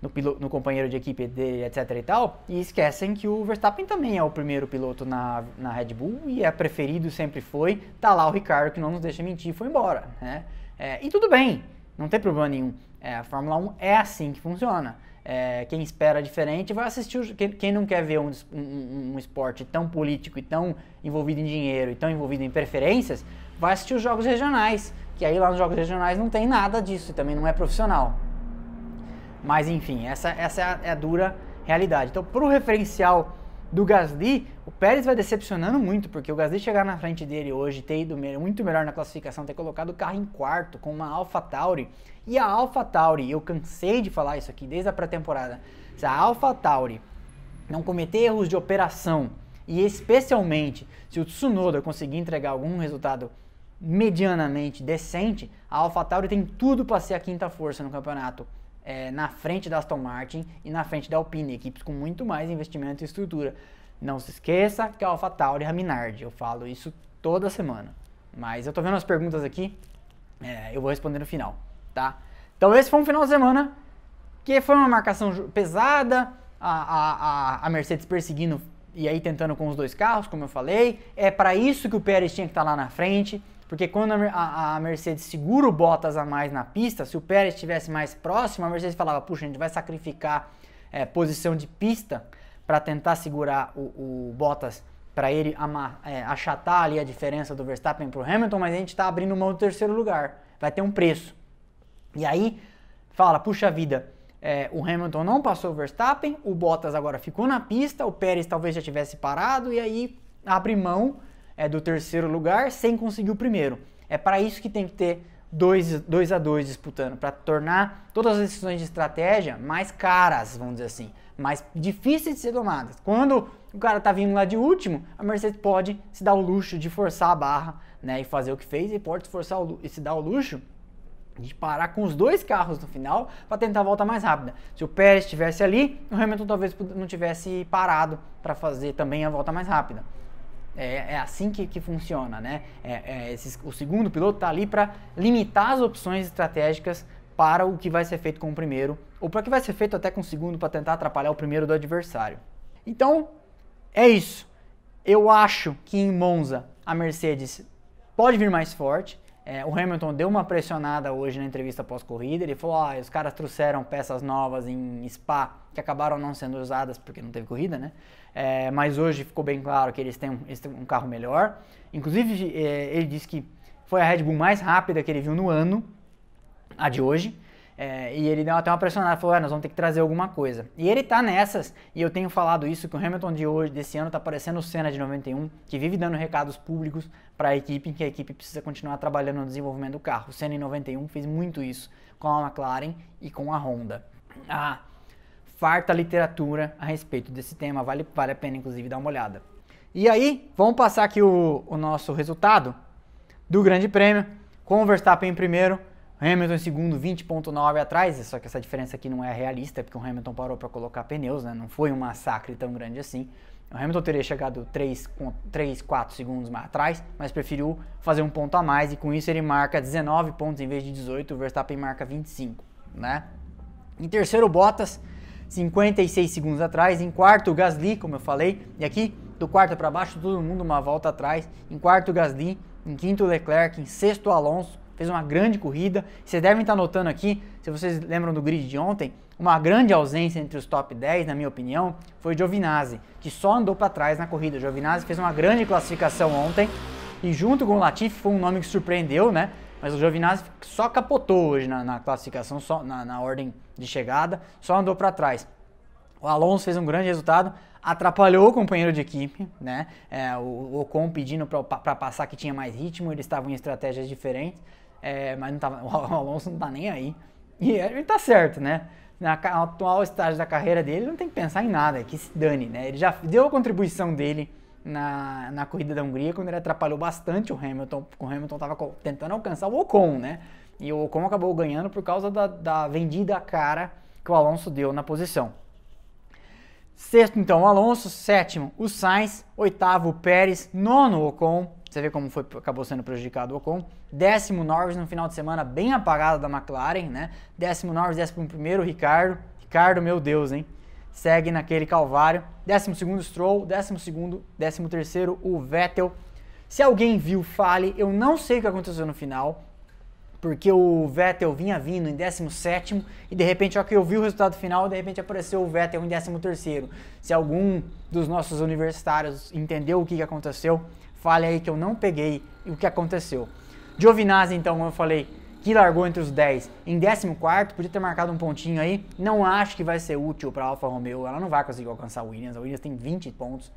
no, piloto, no companheiro de equipe dele, etc e tal, e esquecem que o Verstappen também é o primeiro piloto na, na Red Bull e é preferido, sempre foi. Tá lá o Ricardo que não nos deixa mentir, foi embora, né? É, e tudo bem, não tem problema nenhum. É, a Fórmula 1 é assim que funciona. É, quem espera diferente vai assistir. O, quem, quem, não quer ver um, um, um, esporte tão político e tão envolvido em dinheiro e tão envolvido em preferências, vai assistir os jogos regionais. Que aí lá nos jogos regionais não tem nada disso e também não é profissional. Mas enfim, essa, essa é, a, é a dura realidade. Então, para o referencial do Gasly, o Pérez vai decepcionando muito, porque o Gasly chegar na frente dele hoje, ter ido muito melhor na classificação, ter colocado o carro em quarto com uma Alpha Tauri. E a Alpha Tauri, eu cansei de falar isso aqui desde a pré-temporada, se a Alpha Tauri não cometer erros de operação, e especialmente se o Tsunoda conseguir entregar algum resultado medianamente decente, a AlphaTauri tem tudo para ser a quinta força no campeonato é, na frente da Aston Martin e na frente da Alpine, equipes com muito mais investimento e estrutura. Não se esqueça que a AlphaTauri é a Minardi, eu falo isso toda semana. Mas eu tô vendo as perguntas aqui, é, eu vou responder no final, tá? Então esse foi um final de semana que foi uma marcação pesada, a, a, a Mercedes perseguindo e aí tentando com os dois carros, como eu falei. É para isso que o Pérez tinha que estar tá lá na frente. Porque quando a, a, Mercedes segura o Bottas a mais na pista, se o Pérez estivesse mais próximo, a Mercedes falava, puxa, a gente vai sacrificar é, posição de pista para tentar segurar o, o Bottas, para ele ama, é, achatar ali a diferença do Verstappen para o Hamilton, mas a gente está abrindo mão do terceiro lugar, vai ter um preço. E aí fala, puxa vida, é, o Hamilton não passou o Verstappen, o Bottas agora ficou na pista, o Pérez talvez já tivesse parado, e aí abre mão é, do terceiro lugar sem conseguir o primeiro. É para isso que tem que ter dois, dois a dois disputando, para tornar todas as decisões de estratégia mais caras, vamos dizer assim, mais difíceis de ser tomadas. Quando o cara tá vindo lá de último, a Mercedes pode se dar o luxo de forçar a barra, né, e fazer o que fez e pode forçar o, e se dar o luxo de parar com os dois carros no final para tentar a volta mais rápida. Se o Pérez estivesse ali, o Hamilton talvez não tivesse parado para fazer também a volta mais rápida. É, é assim que, que funciona, né? É, é esses, o segundo piloto está ali para limitar as opções estratégicas para o que vai ser feito com o primeiro, ou para o que vai ser feito até com o segundo para tentar atrapalhar o primeiro do adversário. Então, é isso. Eu acho que em Monza a Mercedes pode vir mais forte. É, o Hamilton deu uma pressionada hoje na entrevista pós-corrida. Ele falou: ah, os caras trouxeram peças novas em Spa que acabaram não sendo usadas porque não teve corrida, né? É, mas hoje ficou bem claro que eles têm um, eles têm um carro melhor. Inclusive, é, ele disse que foi a Red Bull mais rápida que ele viu no ano, a de hoje. É, e ele deu até uma pressionada, falou, ah, nós vamos ter que trazer alguma coisa. E ele tá nessas, e eu tenho falado isso, que o Hamilton de hoje, desse ano, tá parecendo o Senna de 91, que vive dando recados públicos para a equipe, que a equipe precisa continuar trabalhando no desenvolvimento do carro. O Senna em 91 fez muito isso com a McLaren e com a Honda. Ah, farta literatura a respeito desse tema, vale, vale a pena inclusive dar uma olhada. E aí, vamos passar aqui o, o nosso resultado do Grande Prêmio, com o Verstappen em primeiro, Hamilton em segundo, 20.9 atrás, só que essa diferença aqui não é realista, porque o Hamilton parou para colocar pneus, né? não foi um massacre tão grande assim. O Hamilton teria chegado 3, 3 4 segundos mais atrás, mas preferiu fazer um ponto a mais e com isso ele marca 19 pontos em vez de 18, o Verstappen marca 25, né? Em terceiro, Bottas, 56 segundos atrás. Em quarto, Gasly, como eu falei, e aqui do quarto para baixo, todo mundo uma volta atrás. Em quarto, Gasly. Em quinto, Leclerc. Em sexto, Alonso fez uma grande corrida. Vocês devem estar notando aqui, se vocês lembram do grid de ontem, uma grande ausência entre os top 10, na minha opinião, foi o Giovinazzi, que só andou para trás na corrida. O Giovinazzi fez uma grande classificação ontem e junto com o Latifi foi um nome que surpreendeu, né? Mas o Giovinazzi só capotou hoje na, na classificação, só na, na, ordem de chegada, só andou para trás. O Alonso fez um grande resultado, atrapalhou o companheiro de equipe, né? É, o, Ocon pedindo para passar que tinha mais ritmo, eles estavam em estratégias diferentes é, mas não tava, o Alonso não tá nem aí. E ele tá certo, né? Na atual estágio da carreira dele, não tem que pensar em nada, que se dane, né? Ele já deu a contribuição dele na, na corrida da Hungria, quando ele atrapalhou bastante o Hamilton, porque o Hamilton tava tentando alcançar o Ocon, né? E o Ocon acabou ganhando por causa da, da vendida cara que o Alonso deu na posição. Sexto, então, o Alonso. Sétimo, o Sainz. Oitavo, o Pérez. Nono, o Ocon. Você vê como foi, acabou sendo prejudicado o Ocon. Décimo Norris no final de semana, bem apagado da McLaren, né? Décimo Norris, décimo primeiro Ricardo. Ricardo, meu Deus, hein? Segue naquele calvário. Décimo segundo Stroll, décimo segundo, décimo terceiro o Vettel. Se alguém viu, fale. Eu não sei o que aconteceu no final, porque o Vettel vinha vindo em 17 e de repente, ó que eu vi o resultado final, de repente apareceu o Vettel em 13 Se algum dos nossos universitários entendeu o que aconteceu, Fale aí que eu não peguei o que aconteceu. Giovinazzi, então, eu falei, que largou entre os 10 em 14, podia ter marcado um pontinho aí. Não acho que vai ser útil para a Alfa Romeo, ela não vai conseguir alcançar o Williams. A Williams tem 20 pontos.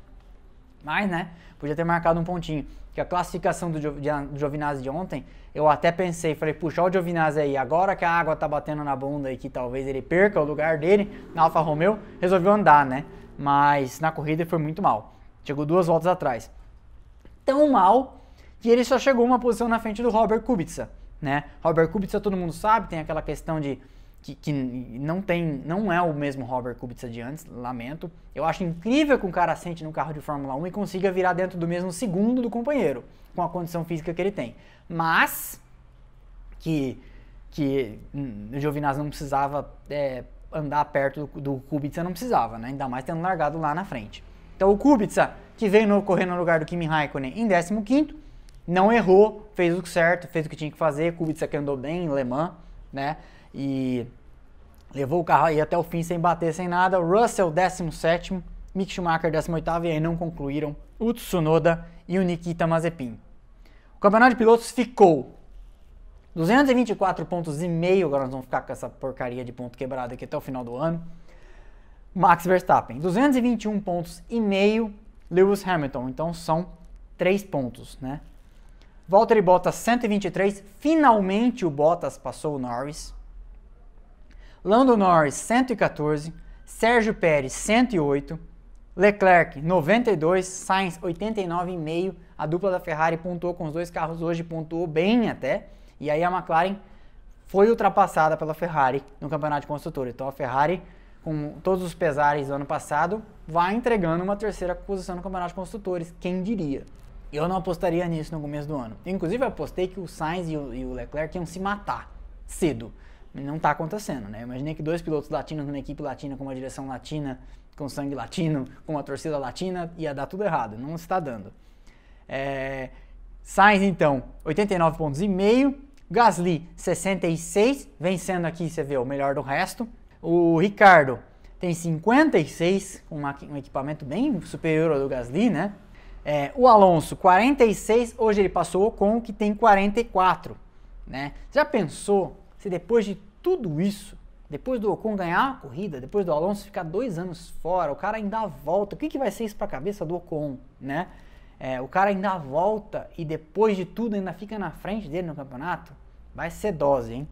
Mas, né, podia ter marcado um pontinho. Que a classificação do, Giovinazzi de ontem, eu até pensei, falei, puxar o Giovinazzi aí, agora que a água tá batendo na bunda e que talvez ele perca o lugar dele na Alfa Romeo, resolveu andar, né? Mas na corrida foi muito mal. Chegou duas voltas atrás tão mal que ele só chegou uma posição na frente do Robert Kubica, né? Robert Kubica todo mundo sabe, tem aquela questão de que, que, não tem, não é o mesmo Robert Kubica de antes, lamento. Eu acho incrível que um cara sente no carro de Fórmula 1 e consiga virar dentro do mesmo segundo do companheiro, com a condição física que ele tem. Mas que que hum, o Giovinazzi não precisava é, andar perto do, do Kubica, não precisava, né? Ainda mais tendo largado lá na frente. Então o Kubica que veio no, correr no lugar do Kimi Raikkonen em 15 não errou, fez o certo, fez o que tinha que fazer, Kubica que andou bem em Le Mans, né? E levou o carro aí até o fim sem bater, sem nada. Russell 17, Mick Schumacher 18 e aí não concluíram o Tsunoda e o Nikita Mazepin. O campeonato de pilotos ficou 224 pontos e meio, agora nós vamos ficar com essa porcaria de ponto quebrado aqui até o final do ano. Max Verstappen, 221 pontos e meio Lewis Hamilton. Então são três pontos, né? Valtteri Bottas 123, finalmente o Bottas passou o Norris. Lando Norris 114, Sérgio Pérez 108, Leclerc 92, Sainz 89,5. A dupla da Ferrari pontuou com os dois carros hoje, pontuou bem até. E aí a McLaren foi ultrapassada pela Ferrari no Campeonato de Construtores. Então a Ferrari com todos os pesares do ano passado, vai entregando uma terceira posição no Campeonato de Construtores. Quem diria? Eu não apostaria nisso no começo do ano. Inclusive, eu apostei que o Sainz e o, e o Leclerc iam se matar cedo. Não está acontecendo, né? imaginei que dois pilotos latinos numa equipe latina com uma direção latina com sangue latino, com a torcida latina, ia dar tudo errado. Não está dando. É, Sainz, então, 89 pontos e meio. Gasly, 66, vencendo aqui, você vê, o melhor do resto. O Ricardo tem 56, com um equipamento bem superior ao do Gasly, né? É, o Alonso, 46, hoje ele passou o Ocon, que tem 44, né? Já pensou se depois de tudo isso, depois do Ocon ganhar a corrida, depois do Alonso ficar dois anos fora, o cara ainda volta, o que, que vai ser isso para a cabeça do Ocon, né? É, o cara ainda volta e depois de tudo ainda fica na frente dele no campeonato? Vai ser dose, hein?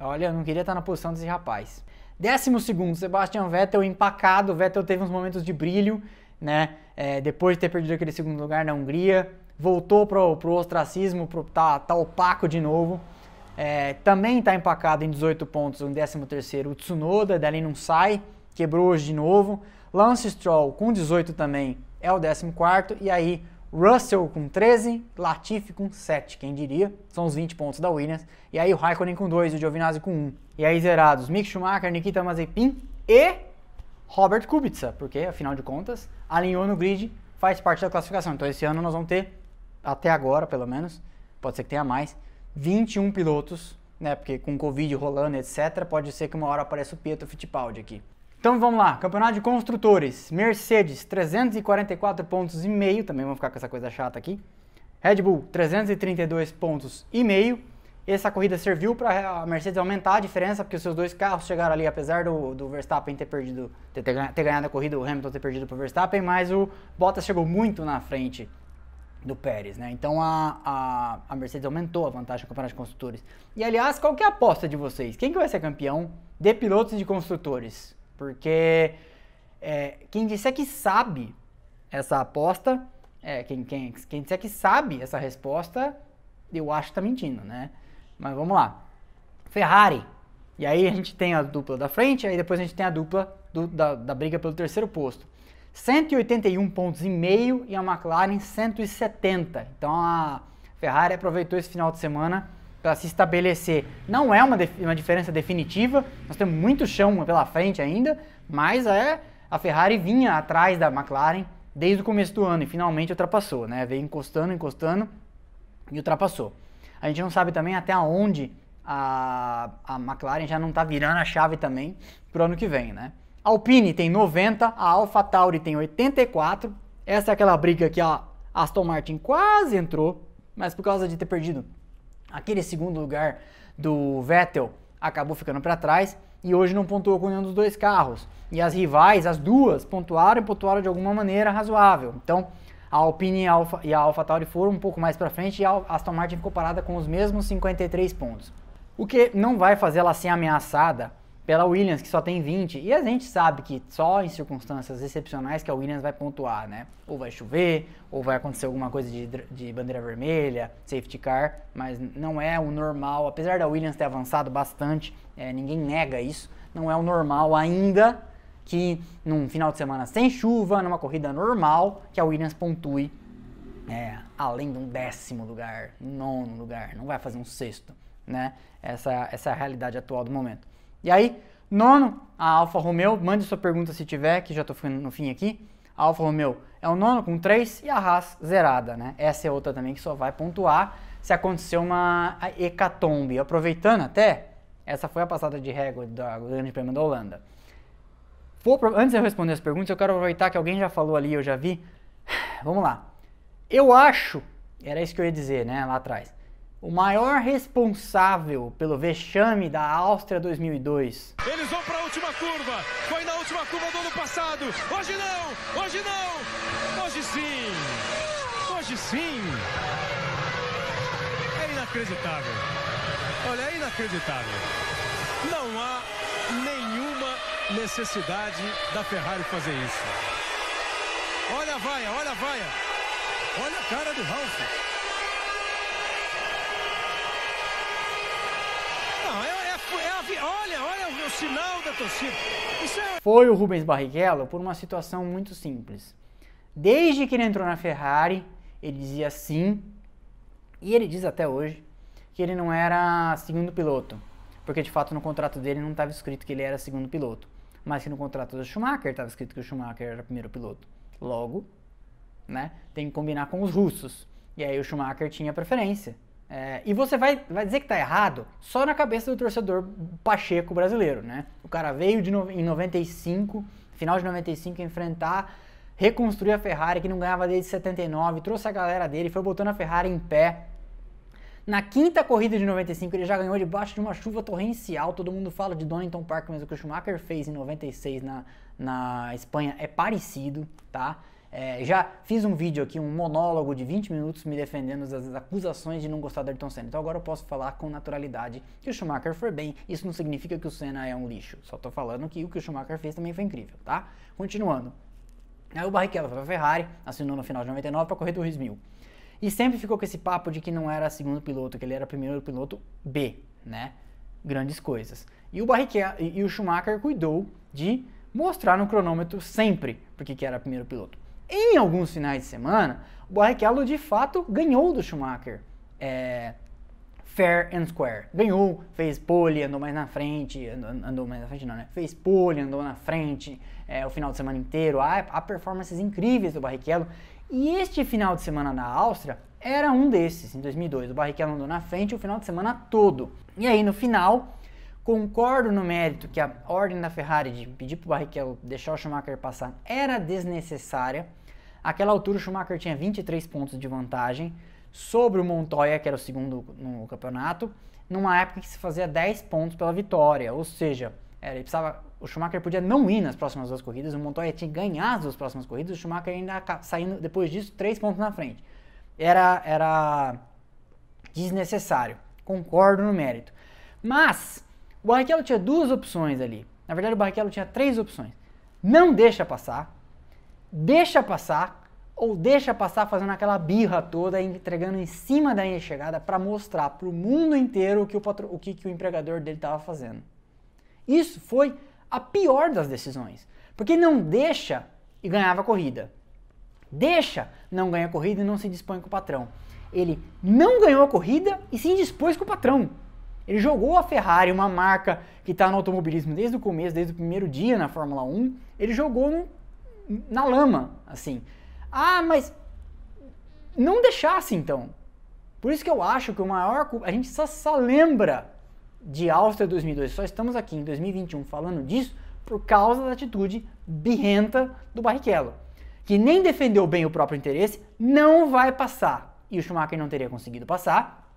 Olha, eu não queria estar na posição desse rapaz. Décimo segundo, Sebastian Vettel empacado. Vettel teve uns momentos de brilho, né? É, depois de ter perdido aquele segundo lugar na Hungria, voltou pro, pro ostracismo, pro, tá, tá opaco de novo. É, também está empacado em 18 pontos, o 13 terceiro, o Tsunoda, dali não sai, quebrou hoje de novo. Lance Stroll com 18 também é o 14 quarto, e aí Russell com 13, Latifi com 7, quem diria? São os 20 pontos da Williams. E aí o Raikkonen com 2 e o Giovinazzi com 1. E aí zerados Mick Schumacher, Nikita Mazepin e Robert Kubica, porque afinal de contas alinhou no grid, faz parte da classificação. Então esse ano nós vamos ter, até agora pelo menos, pode ser que tenha mais, 21 pilotos, né? Porque com Covid rolando, etc., pode ser que uma hora apareça o Pietro Fittipaldi aqui. Então vamos lá, campeonato de construtores, Mercedes 344 pontos e meio, também vamos ficar com essa coisa chata aqui. Red Bull 332 pontos e meio. Essa corrida serviu para a Mercedes aumentar a diferença, porque os seus dois carros chegaram ali, apesar do, do Verstappen ter perdido, ter, ter ganhado a corrida, o Hamilton ter perdido para o Verstappen, mas o Bottas chegou muito na frente do Pérez, né? Então a, a, a, Mercedes aumentou a vantagem no campeonato de construtores. E aliás, qual que é a aposta de vocês? Quem que vai ser campeão de pilotos e de construtores? Porque é, quem disser que sabe essa aposta, é, quem, quem, quem disser que sabe essa resposta, eu acho que está mentindo, né? Mas vamos lá. Ferrari. E aí a gente tem a dupla da frente, aí depois a gente tem a dupla do, da, da briga pelo terceiro posto. 181 pontos e meio e a McLaren 170. Então a Ferrari aproveitou esse final de semana para se estabelecer. Não é uma, uma diferença definitiva, nós temos muito chão pela frente ainda, mas é a Ferrari vinha atrás da McLaren desde o começo do ano e finalmente ultrapassou, né? Veio encostando, encostando e ultrapassou. A gente não sabe também até onde a, a McLaren já não está virando a chave também para o ano que vem, né? A Alpine tem 90, a AlphaTauri tem 84. Essa é aquela briga que a Aston Martin quase entrou, mas por causa de ter perdido Aquele segundo lugar do Vettel acabou ficando para trás e hoje não pontuou com nenhum dos dois carros. E as rivais, as duas, pontuaram e pontuaram de alguma maneira razoável. Então, a Alpine e a, Alfa, e a AlphaTauri foram um pouco mais para frente e a Aston Martin ficou parada com os mesmos 53 pontos. O que não vai fazer ela ser ameaçada pela Williams, que só tem 20. E a gente sabe que só em circunstâncias excepcionais que a Williams vai pontuar, né? Ou vai chover, ou vai acontecer alguma coisa de, de bandeira vermelha, safety car, mas não é o normal. Apesar da Williams ter avançado bastante, é, ninguém nega isso, não é o normal ainda que num final de semana sem chuva, numa corrida normal, que a Williams pontue é, além de um décimo lugar, nono lugar, não vai fazer um sexto, né? Essa, essa é a realidade atual do momento. E aí, nono, a Alfa Romeo, mande sua pergunta se tiver, que já estou ficando no fim aqui. A Alfa Romeo é o nono com 3 e a Haas zerada, né? Essa é outra também que só vai pontuar se acontecer uma hecatombe. Aproveitando até, essa foi a passada de régua da Grande Prêmio da Holanda. Vou, antes de eu responder as perguntas, eu quero aproveitar que alguém já falou ali, eu já vi. Vamos lá. Eu acho, era isso que eu ia dizer, né, lá atrás o maior responsável pelo vexame da Áustria 2002. Eles vão para a última curva. Foi na última curva do ano passado. Hoje não, hoje não. Hoje sim. Hoje sim. É inacreditável. Olha, é inacreditável. Não há nenhuma necessidade da Ferrari fazer isso. Olha a vaia, olha a vaia. Olha a cara do Ralf. olha, olha o sinal da torcida. É... Foi o Rubens Barrichello por uma situação muito simples. Desde que ele entrou na Ferrari, ele dizia sim, e ele diz até hoje, que ele não era segundo piloto. Porque de fato no contrato dele não estava escrito que ele era segundo piloto. Mas que no contrato do Schumacher estava escrito que o Schumacher era o primeiro piloto. Logo, né, tem que combinar com os russos. E aí o Schumacher tinha preferência. É, e você vai, vai dizer que está errado só na cabeça do torcedor pacheco brasileiro, né? O cara veio de no, em 95, final de 95, enfrentar, reconstruir a Ferrari que não ganhava desde 79, trouxe a galera dele, foi botando a Ferrari em pé. Na quinta corrida de 95 ele já ganhou debaixo de uma chuva torrencial, todo mundo fala de Donington Park, mas o que o Schumacher fez em 96 na, na Espanha é parecido, tá? É, já fiz um vídeo aqui, um monólogo de 20 minutos me defendendo das acusações de não gostar do Ayrton Senna. Então agora eu posso falar com naturalidade que o Schumacher foi bem. Isso não significa que o Senna é um lixo. Só tô falando que o que o Schumacher fez também foi incrível, tá? Continuando. Aí o Barrichello foi pra Ferrari, assinou no final de 99 para correr do Ruiz Mil. E sempre ficou com esse papo de que não era segundo piloto, que ele era primeiro piloto B, né? Grandes coisas. E o Barrichello e o Schumacher cuidou de mostrar no cronômetro sempre porque que era primeiro piloto. Em alguns finais de semana, o Barrichello de fato ganhou do Schumacher. É, fair and square. Ganhou, fez pole, andou mais na frente, andou, andou, mais na frente não, né? Fez pole, andou na frente é, o final de semana inteiro. Há, há performances incríveis do Barrichello. E este final de semana na Áustria era um desses, em 2002. O Barrichello andou na frente o final de semana todo. E aí no final, concordo no mérito que a ordem da Ferrari de pedir para o Barrichello deixar o Schumacher passar era desnecessária. Aquela altura o Schumacher tinha 23 pontos de vantagem sobre o Montoya, que era o segundo no campeonato, numa época que se fazia 10 pontos pela vitória. Ou seja, ele precisava, o Schumacher podia não ir nas próximas duas corridas, o Montoya tinha que ganhar as duas próximas corridas, o Schumacher ainda saindo depois disso 3 pontos na frente. Era, era desnecessário. Concordo no mérito. Mas o Barrichello tinha duas opções ali. Na verdade, o Barrichello tinha três opções. Não deixa passar, deixa passar ou deixa passar fazendo aquela birra toda, entregando em cima da linha de chegada para mostrar para o mundo inteiro o que o, patro... o, que, que o empregador dele estava fazendo. Isso foi a pior das decisões, porque não deixa e ganhava a corrida. Deixa, não ganha a corrida e não se dispõe com o patrão. Ele não ganhou a corrida e se indispôs com o patrão. Ele jogou a Ferrari, uma marca que está no automobilismo desde o começo, desde o primeiro dia na Fórmula 1, ele jogou no, na lama, assim. Ah, mas não deixasse então. Por isso que eu acho que o maior. A gente só, só lembra de Áustria 2002, só estamos aqui em 2021 falando disso por causa da atitude birrenta do Barrichello, que nem defendeu bem o próprio interesse, não vai passar. E o Schumacher não teria conseguido passar,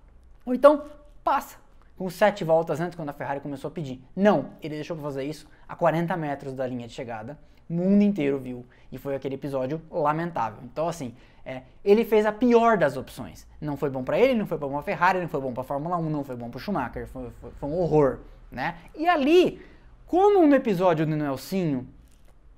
ou então passa com sete voltas antes, quando a Ferrari começou a pedir. Não, ele deixou para fazer isso a 40 metros da linha de chegada. O mundo inteiro viu. E foi aquele episódio lamentável. Então, assim, é, ele fez a pior das opções. Não foi bom para ele, não foi bom para Ferrari, não foi bom para Fórmula 1, não foi bom para Schumacher. Foi, foi, foi, um horror, né? E ali, como no episódio do Nelsinho,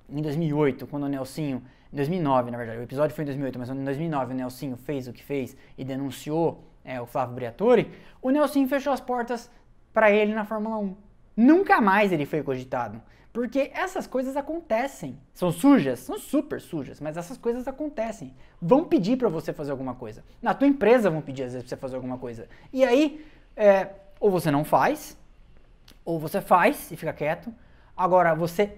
em 2008, quando o Nelsinho, em 2009, na verdade, o episódio foi em 2008, mas em 2009 o Nelsinho fez o que fez e denunciou é, o Flávio Briatore, o Nelson fechou as portas para ele na Fórmula 1. Nunca mais ele foi cogitado. Porque essas coisas acontecem. São sujas? São super sujas, mas essas coisas acontecem. Vão pedir para você fazer alguma coisa. Na tua empresa vão pedir às vezes para você fazer alguma coisa. E aí, é, ou você não faz, ou você faz e fica quieto. Agora, você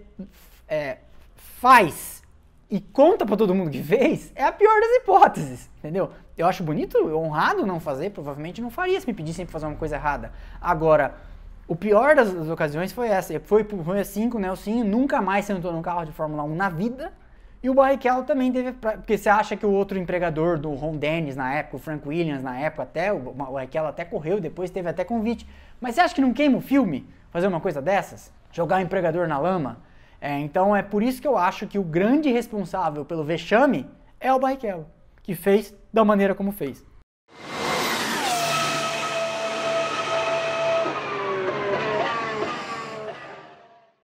é, faz e conta para todo mundo que fez, é a pior das hipóteses, entendeu? Eu acho bonito, honrado não fazer, provavelmente não faria se me pedissem para fazer uma coisa errada. Agora, o pior das, das ocasiões foi essa. Foi foi assim com o Nelsinho, nunca mais sentou num carro de Fórmula 1 na vida. E o Barrichello também teve. Porque você acha que o outro empregador do Ron Dennis na época, o Frank Williams na época, até o Barrichello até correu, depois teve até convite. Mas você acha que não queima o filme fazer uma coisa dessas? Jogar o empregador na lama? É, então é por isso que eu acho que o grande responsável pelo vexame é o Barrichello, que fez da maneira como fez.